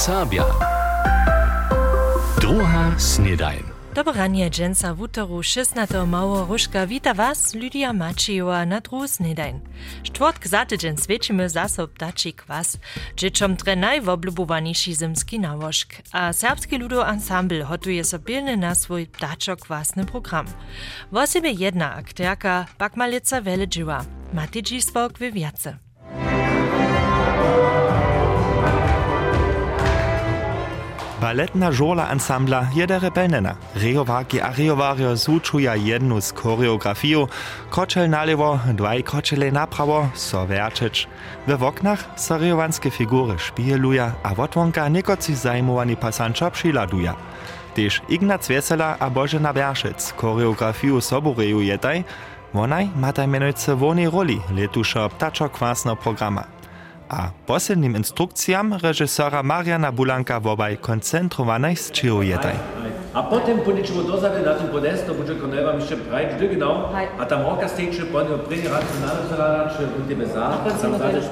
Sabia. Druga snedajn. Dobranie dżęsa w utoru 16 mało ruszka wita was, Lydia Maciejowa na druhu snedajn. Czwartk za tydzień świecimy zasob daci kwas, dzieciom tre najwoblubowaniejszy zimski nałożk, a serbski ludo ensemble hotuje sobilny na swój daczo kwasny program. W sobie jedna akterka, bakmalica wele dziswok w Baletna žurla ansambla je rebelnena. Rejowarki a rejowario zúčuja jednu z choreografiju, kročel nalewo, dwaj kročele naprawo, so verčič. We woknach so rejovanske figury špieluja, a wotwonka niekoci zajmowani pasančo přiladuja. Tež Ignac Vesela a Božena Veršic choreografiju sobureju jedaj, wonaj mataj menujce vonej roli letušo ptačo kwasno programa. a posledným instrukciám režisera Mariana Bulanka wobaj koncentrovanej sčirujetaj. A potem policzyło do zady na tym podestu, bo czego nie wam jeszcze prawie gdy gnał, a tam oka z tej czy po nią prynie racjonalne, czy w tym za, a tam zależy.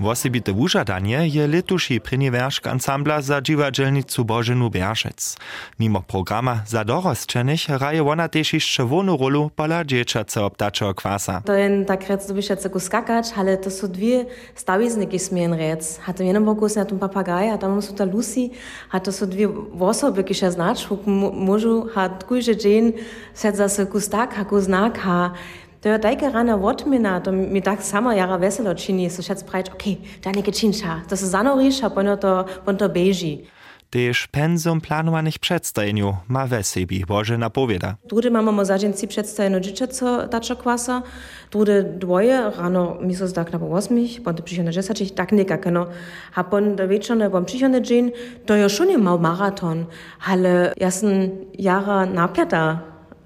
Wosebite wužadanie je letuši priniweršk ansambla za dziwadzielnicu Bożenu Berszec. Mimo programa za dorosčenych raje wona też jeszcze wonu rolu pola dzieciace obtaczego kwasa. To je tak rec, byś jako skakać, ale to są dwie stawizniki smien rec. Hat w jednym boku na tym papagaj, a tam są ta Lucy, a to są dwie osoby, które znać, może hat kujże dzień, sedza się kustak, ha kuznak, ha je tajka rana odmina, to mi tak samo jara veselo čini, so šec pravič, ok, da nekaj činča, to se zanoriš, a pono to, pono to beži. Tež penzum planowanych przedstawieniu ma we sobie Boże napowiada. Drudy mamy mo zadzienci przedstawieniu dzieciaco taczo kwasa, drudy dwoje rano mi so tak na po 8, pon to na 10, tak niekakeno. A pon do wieczorne bom przyjdzie dzień, to jo schon nie mał maraton, ale ja sen jara napiata.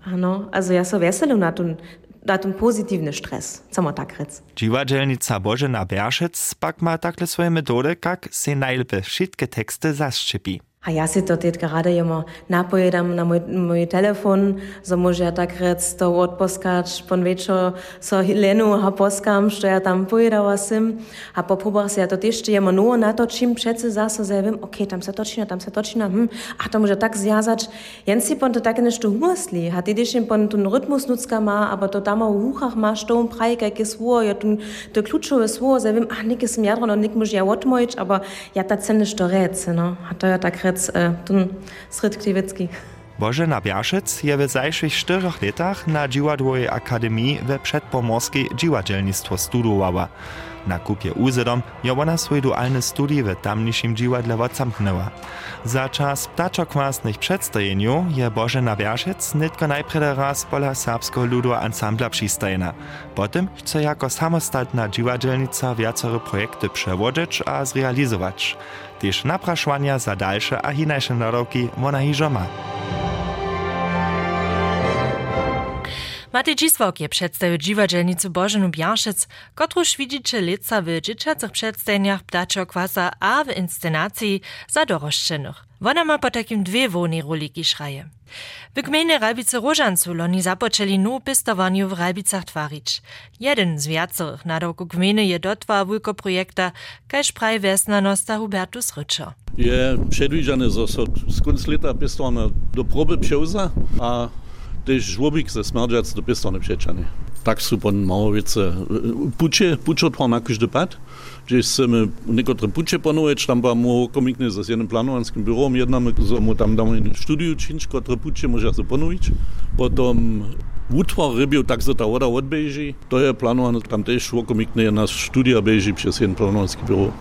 Ano, also ja so weselu na tun na ten pozytywny stres, co ma tak rec. Dziwadzielnica Bożena Berszec pak ma takle swoje metody, jak se najlepiej wszystkie teksty zaszczepi. Ja si to teď gerade immer napojedam na mój, mój telefon, so może ja tak rec to odposkać, pon wieczor so Lenu ha poskam, što ja tam pojedała sim, a po próbach si ja to też jemo no na to, czym przece zase se wiem, ok, tam se točina, tam se točina, hm, a to może tak zjazać, jen si pon to takie nešto humorstli, a ty też pon ten rytmus nutzka ma, aber to tam u huchach ma, što um praj, kajke svo, ja tu to kluczowe svo, se wiem, a nik is mjadron, a nik może ja odmojć, aber ja ta cenne što rec, no, a to ja tak rec, ten Srit Kliwicki. Bożena Biaszec je w zajszych czterech latach na Dziwadłej Akademii we przedpomorskiej dziwadzielnictwo studowała. Na kupie uzedom je ona swój dualny studij w tamniejszym dziwadle odzamknęła. Za czas ptaczokwasnych przedstawieniu je Bożena Biaszec nitko najpierw raz pola serbskiego ludu ansambla przystajna. Potem chce jako samostatna dziwadzielnica wiacore projekty przewodzić a zrealizować. Też napraszania za dalsze a hinajsze naroki ona hiżo ma. Matej Dzisłok je przedstawił dziwadzielnicu Bożenu Biaszec, kotruż widzicie lica w dzieciacych przedstawieniach Ptaczego Kwasa a w inscenacji za doroszczenych. Wona ma po takim dwie woni roliki szraje. W gminie Rajbice Różancu loni zapoczęli nu pistowaniu w Rajbicach twarić. Jeden z wiacorych na roku gminy je dotwa wujko projekta, kaž praj vesnanosta Hubertus Ryczo. Je predviđane za so z konc leta pistovane do probe pševza, a też żłobik ze smerdżac do pistone przeczany. Tak są pon małowice pucze, pucze otwar na każdy pad, gdzie chcemy niektóre pucze panować, tam ba mu komikny z jednym planowanskim biurą, jednamy, so mu tam damy studiu czynć, które pucze może się panować. Potem utwar rybił tak za ta woda odbieży, to je planowane, tam też komikny nasz studia bieży przez jeden planowanski biuro.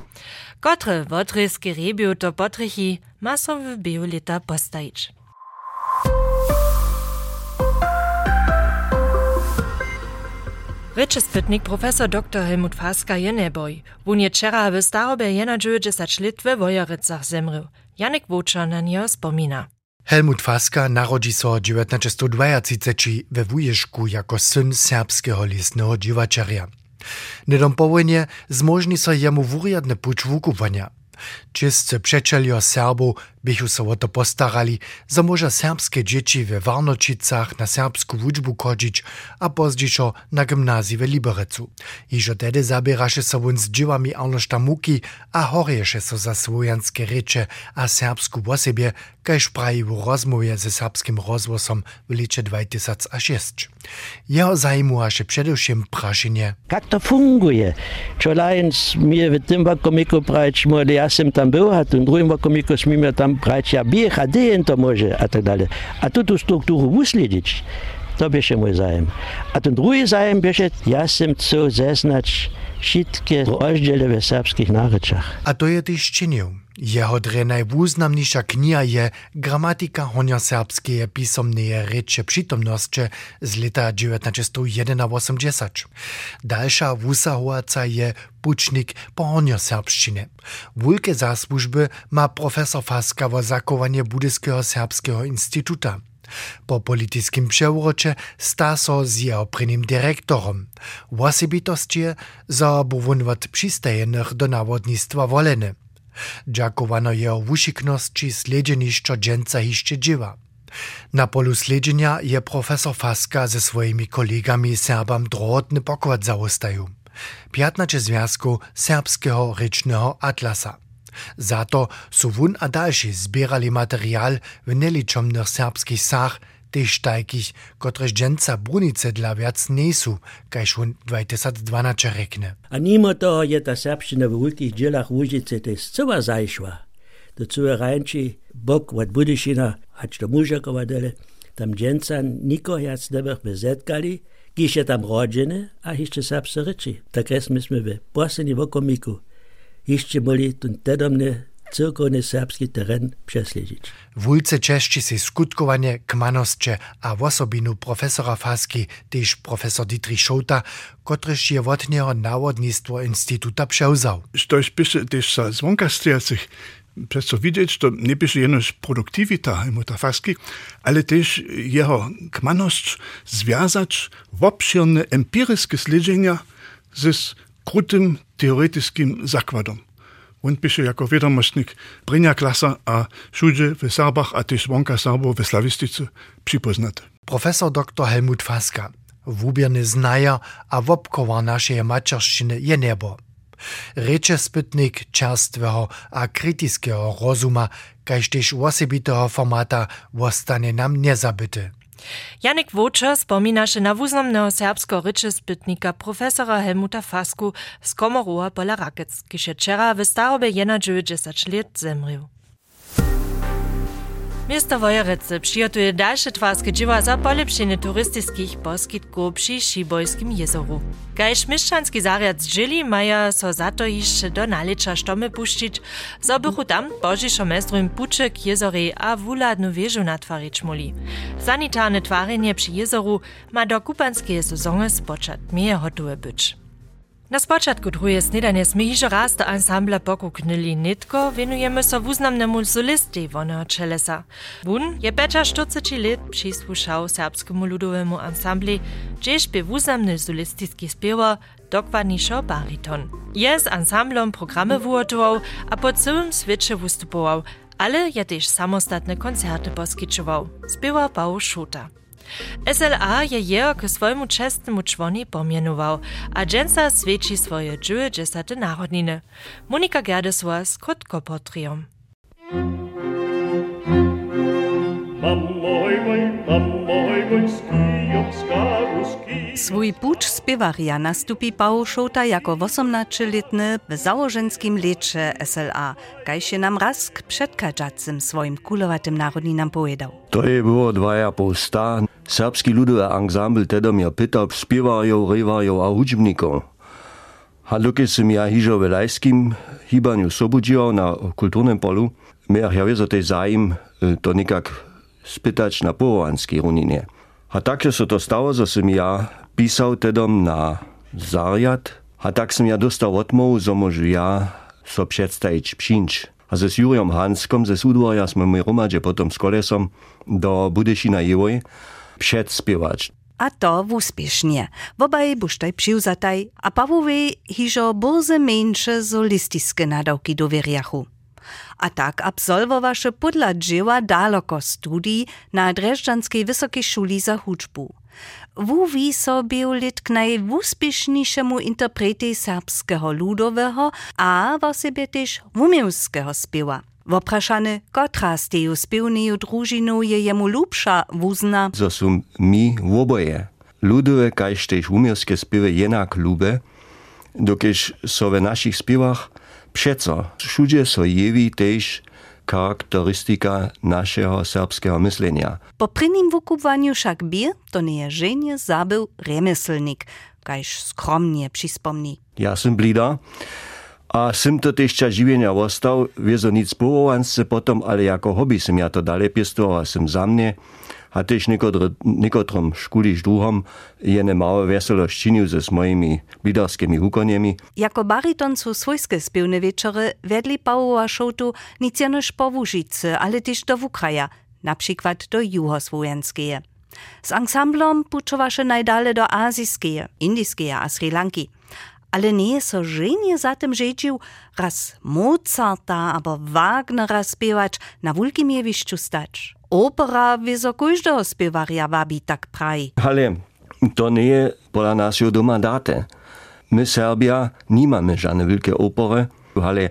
Kotre wodryski rebiu to potrychi ma są w biolita postajić. Ryczy spytnik profesor dr Helmut Faska je neboj. Wun je wczera w starobie jena 90 lit we Wojerycach zemrył. Janek Wócza na nie wspomina. Helmut Faska narodzi so 1932 we Wujeszku jako syn serbskiego listnego dziwaczarja. Nedom po wojnie zmożni so jemu wuriadny puć wukuwania. Čistce přečeljo Serbov bychu se o to postarali, za może serbskie dzieci we Warnočicach na serbsku wuczbu chodzić, a pozdzišo na gimnazji we Liberecu. Iżo tedy zabieraše se won z dziewami Arnošta Muki, a horješe so za swojanskie rycze a serbsku wosebie, kaž praji w rozmowie ze serbskim rozwosom w licze 2006. Jeho zajmuaše především prašenie. Jak to funguje? Čo lajens mi w tym wakomiku prać, ja sam tam był, a w drugim wakomiku smimy tam bracia bieg, a gdzie to może, a tak dalej. A tu tu strukturę usledzić, to będzie mój zajem. A ten drugi zajem będzie, ja jestem chcę zeznać wszystkie rozdziele w serbskich naryczach. A to je też czynił. Jeho dre najwuznamniejsza kniha je Gramatika honioserbskie pisomneje reče przytomnosće z leta 1981. Dalsza wusahovaca je pučnik po honioserbščine. Wulke zasłużby ma profesor Faska wo zakowanie Budyskiego Serbskiego Instytuta. Po politiskim przewrocie sta so z jeho prvním direktorom. Wosebitost je, za buwunwat przystajenych do nawodnictwa woleny. Dżakowano jeho wušiknosći sledženišćo dženca hišće dživa. Na polu sledženja je profesor Faska ze svojimi kolegami Serbam drotny pokład zaostaju. 15 związku serbskiego rycznego atlasa. Za to su wun a dalszy zbierali material w neliczomnych serbskich sach, tež takich, kotrež dženca brunice dla viac nejsú, kaž on 2012 rekne. A mimo toho je ta serbština v veľkých dielach Łužice tež celá zajšla. Do celé rajnči bok od Budyšina, až do Mužakova dele, tam dženca nikoho jac nebech bezetkali, kiž je tam rodžené a ešte serbse reči. Tak sme sme v poslední vokomiku ešte boli tu tedomne cyrkovny serbski teren przesledzić. Wulce czeszczy się skutkowanie kmanosće a wosobinu profesora Faski, też profesor Dietrich Schota, kotryż je od niego nawodnictwo Instytuta przewzał. Stoś pisze też za zwonka stojacych przez co widzieć, to nie pisze jenoż produktywita imuta Faski, ale też jeho kmanosć związać w obszerne empiryskie śledzenia z krutym teoretycznym zakładom. Pisze jako wiadomostnik Brynja Klasa a Šuđe w Serbach a też Wonka Serbo w Slawistice przypoznate. Profesor dr Helmut Faska, wubierny znaja a wopkowa naszej maczerszczyny je niebo. Reče spytnik čerstvého a kritického rozuma, kaž tež osobitého formata ostane nam nezabity. Janek Wočer spominaše na wuznamnego serbskiego ryczy spytnika profesora Helmuta Fasku z Komorowa pola Rakec, wczera w starobie 91 lat zemrił. Miasto Wojerecy przygotuje dalsze twarskie dzieła za polepszenie turystycznych poskitków przy Szybojskim jezoru. Kajż mieszczanski zariad dźili maja so za to jeszcze do nalicza sztomy puścić, zobychu tam bożiszo mestrujem puczek jezory a wuladnu wieżu natwarić. Sanitarne twarenie przy jezoru ma do kupanskie sezony spoczat mie hotowe być. Na spočatku druhej snedanje sme hižo raz do ansambla pokuknili nitko, venujemy so wuznamnemu solisti woneho čelesa. Wun je peča 40 let přisłušał serbskemu ludowemu ansambli, gdzieś by wuznamny solistiski spiewa, dokładniejszo bariton. Je z ansamblom programy wuotował, a po całym świecie wystupował, ale je też samostatne koncerty poskiczował. Spiewa Bał Schuta. SLA je jeho k swojemu čestnemu čłoni pomienował, a dżęsa svědčí swoje 90. narodniny. Monika Gerdesła z Krótkopotrium. Swój pucz spiewaria nastupi Pałszołta jako 18-letny w założenskim lecze SLA, kaj się nam raz k przedkaczacym swoim kulowatym narodninam powiedział. To je było dwa ja pół sta. Srpski ludové ansambl teda mi pýtal spievajú, revajú a hudžbníkov. A dokud som ja hižo v lajským hýbaniu sobudžil na kultúrnom polu, mi ja je za tej zájim e, to nikak spýtať na pohovanský runine. A tak, že sa to stalo, že som ja písal tedom na zariad, a tak som ja dostal odmov, že môžu ja so predstaviť pšinč. A ze s Juriom Hanskom ze súdvoja sme my romadže potom s kolesom do Budešina Jevoj. předspěvač. A to úspěšně. Obaj buštaj přivzataj a pavuvi hižo boze menše solistické nadavky do věriachu. A tak absolvovaše podla dživa daleko studij na Drežďanskej vysokej šuli za hudžbu. Wuwi so biolit k najúspěšnějšemu interprety serbského ludového a v osobě tež umělského zpěva. Vprašane, kotra ste ju spevnijo družino je jemu ljubša vuzna. Zasum mi v oboje. Ludove, kaj štejš umirske spive, enak ljube, dokiž so v naših spivah Přeco, všude so jeví tež charakteristika našeho serbského myslenia. Po prvním vykupovanju však bir, to nie je ženě, zabil remeselník, kajž skromně přispomní. Já jsem blída. A som to tiež živenia ostal, viezonic pôvovance potom, ale ako hobby som ja to ďalej pestoval, som za mne. A tiež niekotrom škúliš druhom je nemálo veselo ščinil se s mojimi lidarskými hukoniemi. Jako bariton sú svojské spivné večere vedli Pavova šoutu nicianož po Vúžice, ale tiež do Vukraja, napríklad do Juhosvojenskeje. Z ansamblom pučovaše najdále do azijskeje, indijskeje a Sri Lanky. Ale nie so żenie za tym rzedził raz Mozarta albo Wagnera spiewać na wulkim jewiszczu stać. Opera wieso każdego spiewarja wabi tak praj. Ale to nie pola naszego doma date. My Serbia nie mamy żadne wielkie opery, ale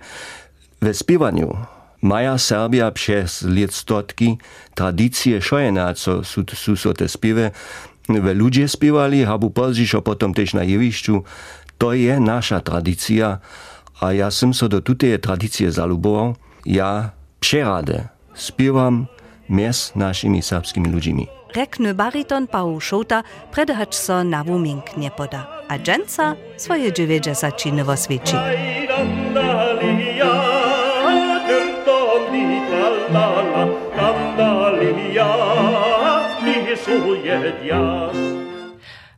we spiewaniu maja Serbia przez lat stotki tradycje szojena, co są, są, te we ludzie spiewali, habu pozdziej, potom też na jewiszczu. To je naša tradícia a ja som sa so do tutej tradície zaluboval. Ja přerade spievam mes našimi srbskými ľuďmi. Rekny bariton Paul Šota predhač sa so na Wumink nepoda. A dženca svoje 90 činovo sviči. Kandalija, mi suje djas.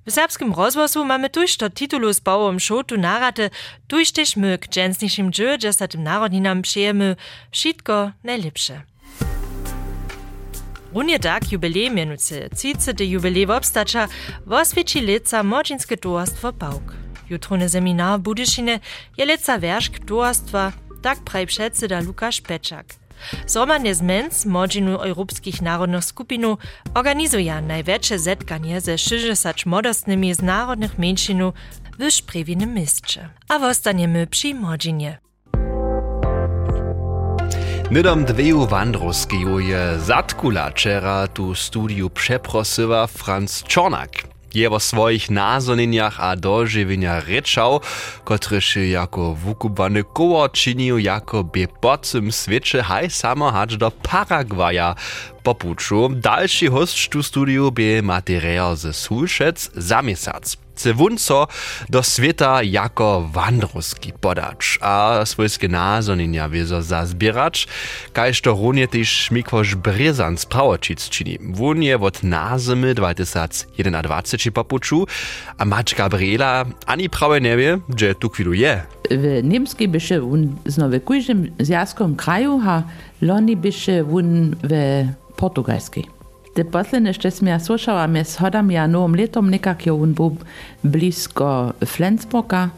W serbskim rozwoju mamy tuż to titulu z bałom szotu narate, tuż też my k dżęsniejszym dziewięćdziesiątym narodninam przyjemy wszystko najlepsze. Runie tak jubilej mianuce, 30. jubilej obstacza, woswieci leca modzinske towarstwo Pałk. Jutrony seminar w Budyszine je leca werszk towarstwa, tak praj przedseda Lukasz Peczak. Zromadnie z mens modzinu europskich narodnych skupinu organizuje największe zetkanie ze 60 modostnymi z narodnych mniejszinu w Szprewinem mieście. A wostaniemy przy modzinie. Nydom dveju wandrowskeju je zatkula čera tu studiu przeprosywa Franz Czornak. Je o swoich nazonieniach a dożywieniach ryczał, kotryż jako wukubany koło czynił jako by po tym świecie haj samo hacz do Paragwaja popuczu. Dalszy host tu studiu ze Sulszec za. Chce wunco do świata jako wandrowski podacz, a swojskie nazonienia wiezo zazbieracz, kajż to runie też Mikwosz Brezan z Prawočic czyni. Wun je od nazymy 2021 popuczu, a mać Gabriela ani prawie nie wie, że tu chwilu je. W niemskiej bysze wun znowu kujżym zjazkom kraju, a loni bysze wun w portugalskiej. Te posledne ja slušala, me shodam ja novom letom nekak on był blisko Flensburga.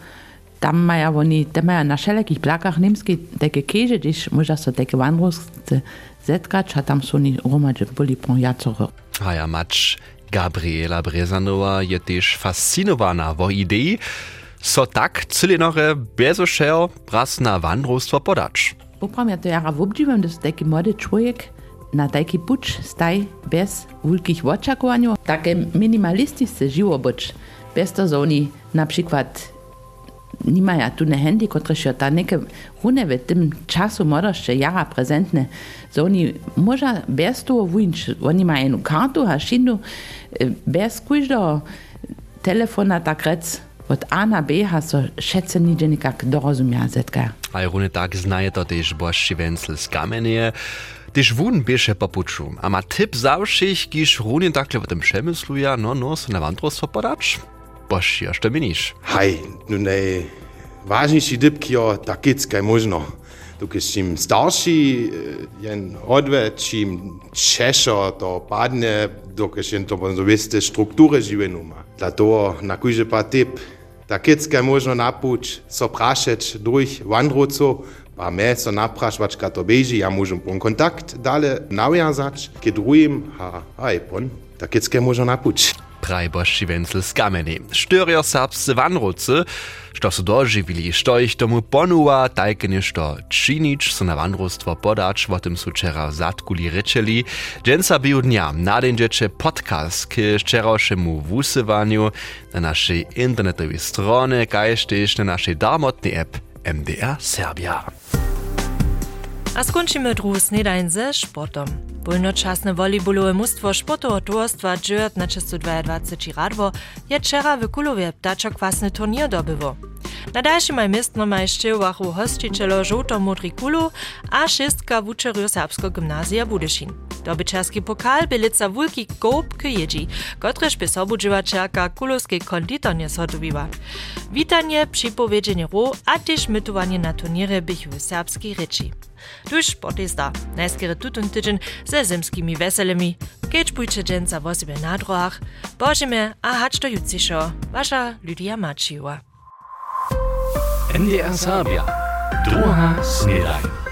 Tam maja oni, te maja na wszelkich plakach niemskich takie keże, gdzieś można so takie wandrowscy zetkać, a tam są oni romadze byli po jacoro. A ja mać Gabriela Brezanowa je też fascinowana wo idei, so tak cylinore bezošejo raz na wandrostwo podacz. Popram ja to jara wobdziwam, to jest taki młody człowiek, na taki puč staj bez wielkich oczekovanj, takie minimalisticzne živobyč, bez to, że oni na przykład nie mają tu na handy, które się ta neke rune w tym czasu młodości jara prezentne, że oni może bez toho wyjść, oni mają jedną kartu, a szindu bez każdego telefona tak rec od A na B so šece niđe nikak dorozumja zetka. A rune tak znaje to też bošči vencel z kamenje, Tyś wun bieše popuču, a ma typ zawších, kiż runien takle w tym przemysluja, no nos na wandros popadacz? Boż, jeszcze minisz. Haj, no najważniejszy typ, kio takickaj można. Tu keď čím starší jen odve, čím češo to padne, dokiaľ jen to potom zoveste štruktúre živenú má. Dlatego na kúže pa typ, takecka možno napúč, so prašeč druhých vandrocov, pa me so naprašvač ka to beži, ja možem pon kontakt dale nawiązać, ke drugim, ha, aj pon, da kitske možno napuć. Prajboši Wenzel z kameny. Štyrio serbscy wanrucy, što su doživili, što ich tomu ponuwa, tajkenie što činič su na wanrustwo podać, o tym su wczera zatkuli ryczeli. Dżęca biu dnia nadędziecze podcast k wczorajszemu wusywaniu na naszej internetowej stronie, kajż też na naszej darmotnej app MDR Serbia. A skończymy drugi snedajn ze sportom. Wolnočasne volejbolowe mustwo sportowe towarstwa Dżert na 322 radwo je wczera w Kulowie ptaczok-kwasny turnier dobyło. Na dalszym majmistno majszczy wachu hosticielo żółto-modry kulu, a szystka wuczerju serbsko gimnazja Budyszin. Dobyczarski pokal bylica wulki kołb k jedzi, kotreż by sobudżywaczerka kulowskiej konditornie zhotowiła. Witanie, przypowiedzenie ro, a też mytowanie na turniery bych w serbskiej ryczy. Tuż sportista, najskiery tutun tydzień ze zimskimi weselemi, keď pójdzie dżęca w sobie na droach, bożymy, a hacz do jutrzejszo, wasza Lydia Maciła. NDR Sabia. Druga Snedajn.